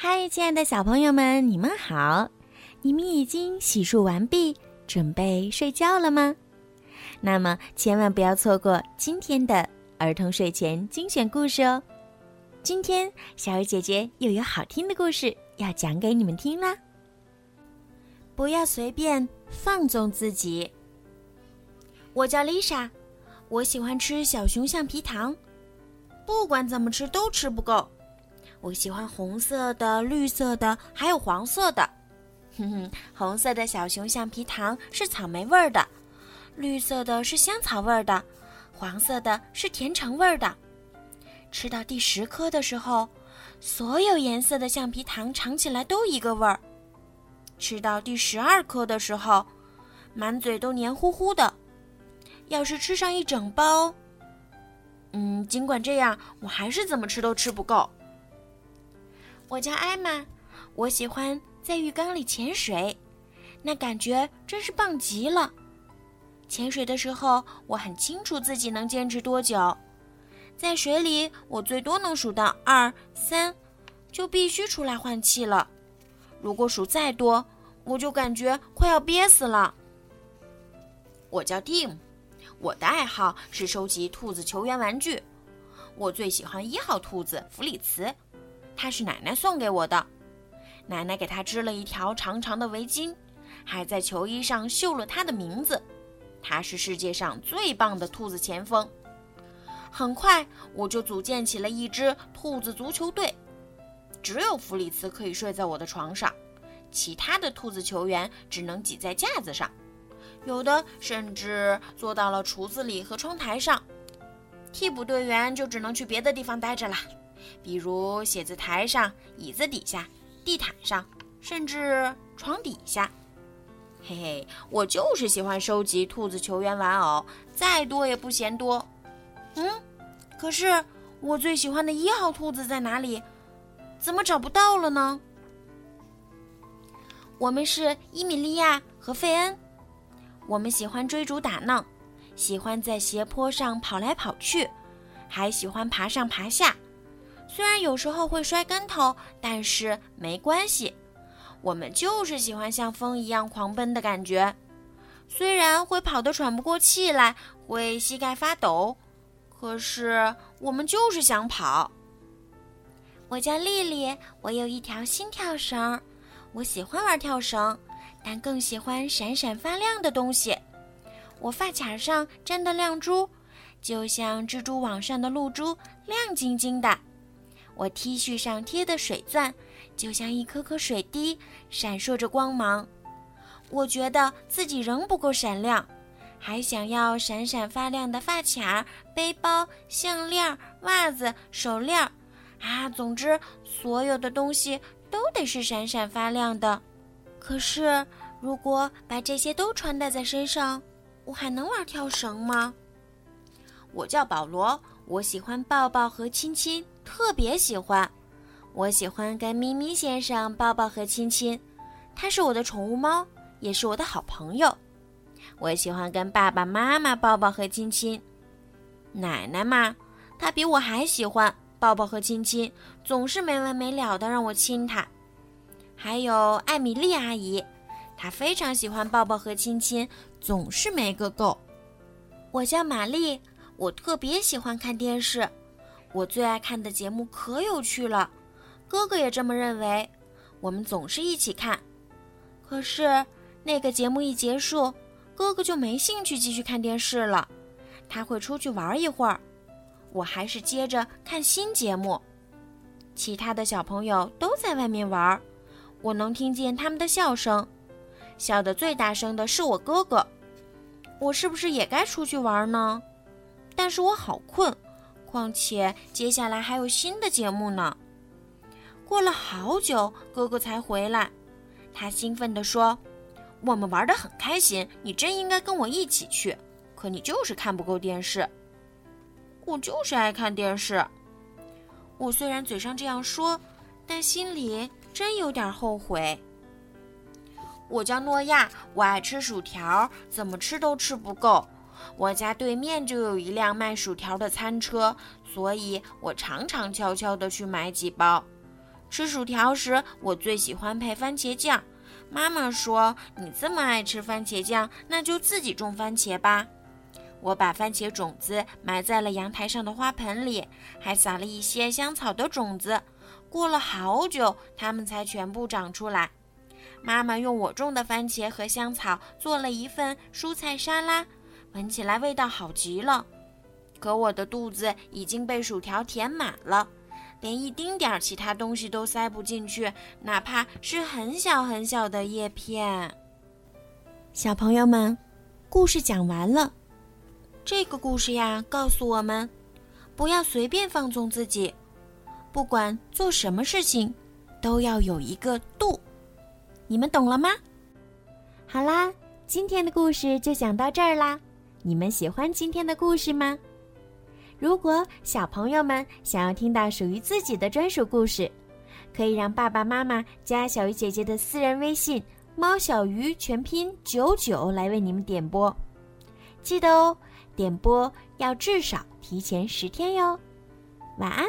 嗨，亲爱的小朋友们，你们好！你们已经洗漱完毕，准备睡觉了吗？那么千万不要错过今天的儿童睡前精选故事哦！今天小鱼姐姐又有好听的故事要讲给你们听啦！不要随便放纵自己。我叫丽莎，我喜欢吃小熊橡皮糖，不管怎么吃都吃不够。我喜欢红色的、绿色的，还有黄色的。哼哼，红色的小熊橡皮糖是草莓味儿的，绿色的是香草味儿的，黄色的是甜橙味儿的。吃到第十颗的时候，所有颜色的橡皮糖尝起来都一个味儿。吃到第十二颗的时候，满嘴都黏糊糊的。要是吃上一整包，嗯，尽管这样，我还是怎么吃都吃不够。我叫艾玛，我喜欢在浴缸里潜水，那感觉真是棒极了。潜水的时候，我很清楚自己能坚持多久。在水里，我最多能数到二三，就必须出来换气了。如果数再多，我就感觉快要憋死了。我叫 Tim，我的爱好是收集兔子球员玩具，我最喜欢一号兔子弗里茨。他是奶奶送给我的，奶奶给他织了一条长长的围巾，还在球衣上绣了他的名字。他是世界上最棒的兔子前锋。很快，我就组建起了一支兔子足球队。只有弗里茨可以睡在我的床上，其他的兔子球员只能挤在架子上，有的甚至坐到了橱子里和窗台上。替补队员就只能去别的地方待着了。比如写字台上、椅子底下、地毯上，甚至床底下。嘿嘿，我就是喜欢收集兔子球员玩偶，再多也不嫌多。嗯，可是我最喜欢的一号兔子在哪里？怎么找不到了呢？我们是伊米利亚和费恩，我们喜欢追逐打闹，喜欢在斜坡上跑来跑去，还喜欢爬上爬下。虽然有时候会摔跟头，但是没关系。我们就是喜欢像风一样狂奔的感觉。虽然会跑得喘不过气来，会膝盖发抖，可是我们就是想跑。我叫丽丽，我有一条新跳绳。我喜欢玩跳绳，但更喜欢闪闪发亮的东西。我发卡上粘的亮珠，就像蜘蛛网上的露珠，亮晶晶的。我 T 恤上贴的水钻，就像一颗颗水滴，闪烁着光芒。我觉得自己仍不够闪亮，还想要闪闪发亮的发卡、背包、项链、袜子、手链，啊，总之，所有的东西都得是闪闪发亮的。可是，如果把这些都穿戴在身上，我还能玩跳绳吗？我叫保罗，我喜欢抱抱和亲亲。特别喜欢，我喜欢跟咪咪先生抱抱和亲亲，它是我的宠物猫，也是我的好朋友。我喜欢跟爸爸妈妈抱抱和亲亲，奶奶嘛，她比我还喜欢抱抱和亲亲，总是没完没了的让我亲她。还有艾米丽阿姨，她非常喜欢抱抱和亲亲，总是没个够。我叫玛丽，我特别喜欢看电视。我最爱看的节目可有趣了，哥哥也这么认为。我们总是一起看，可是那个节目一结束，哥哥就没兴趣继续看电视了，他会出去玩一会儿，我还是接着看新节目。其他的小朋友都在外面玩，我能听见他们的笑声，笑得最大声的是我哥哥。我是不是也该出去玩呢？但是我好困。况且接下来还有新的节目呢。过了好久，哥哥才回来。他兴奋地说：“我们玩得很开心，你真应该跟我一起去。可你就是看不够电视。”我就是爱看电视。我虽然嘴上这样说，但心里真有点后悔。我叫诺亚，我爱吃薯条，怎么吃都吃不够。我家对面就有一辆卖薯条的餐车，所以我常常悄悄地去买几包。吃薯条时，我最喜欢配番茄酱。妈妈说：“你这么爱吃番茄酱，那就自己种番茄吧。”我把番茄种子埋在了阳台上的花盆里，还撒了一些香草的种子。过了好久，它们才全部长出来。妈妈用我种的番茄和香草做了一份蔬菜沙拉，闻起来味道好极了。可我的肚子已经被薯条填满了。连一丁点儿其他东西都塞不进去，哪怕是很小很小的叶片。小朋友们，故事讲完了。这个故事呀，告诉我们，不要随便放纵自己，不管做什么事情，都要有一个度。你们懂了吗？好啦，今天的故事就讲到这儿啦。你们喜欢今天的故事吗？如果小朋友们想要听到属于自己的专属故事，可以让爸爸妈妈加小鱼姐姐的私人微信“猫小鱼”全拼九九来为你们点播。记得哦，点播要至少提前十天哟。晚安。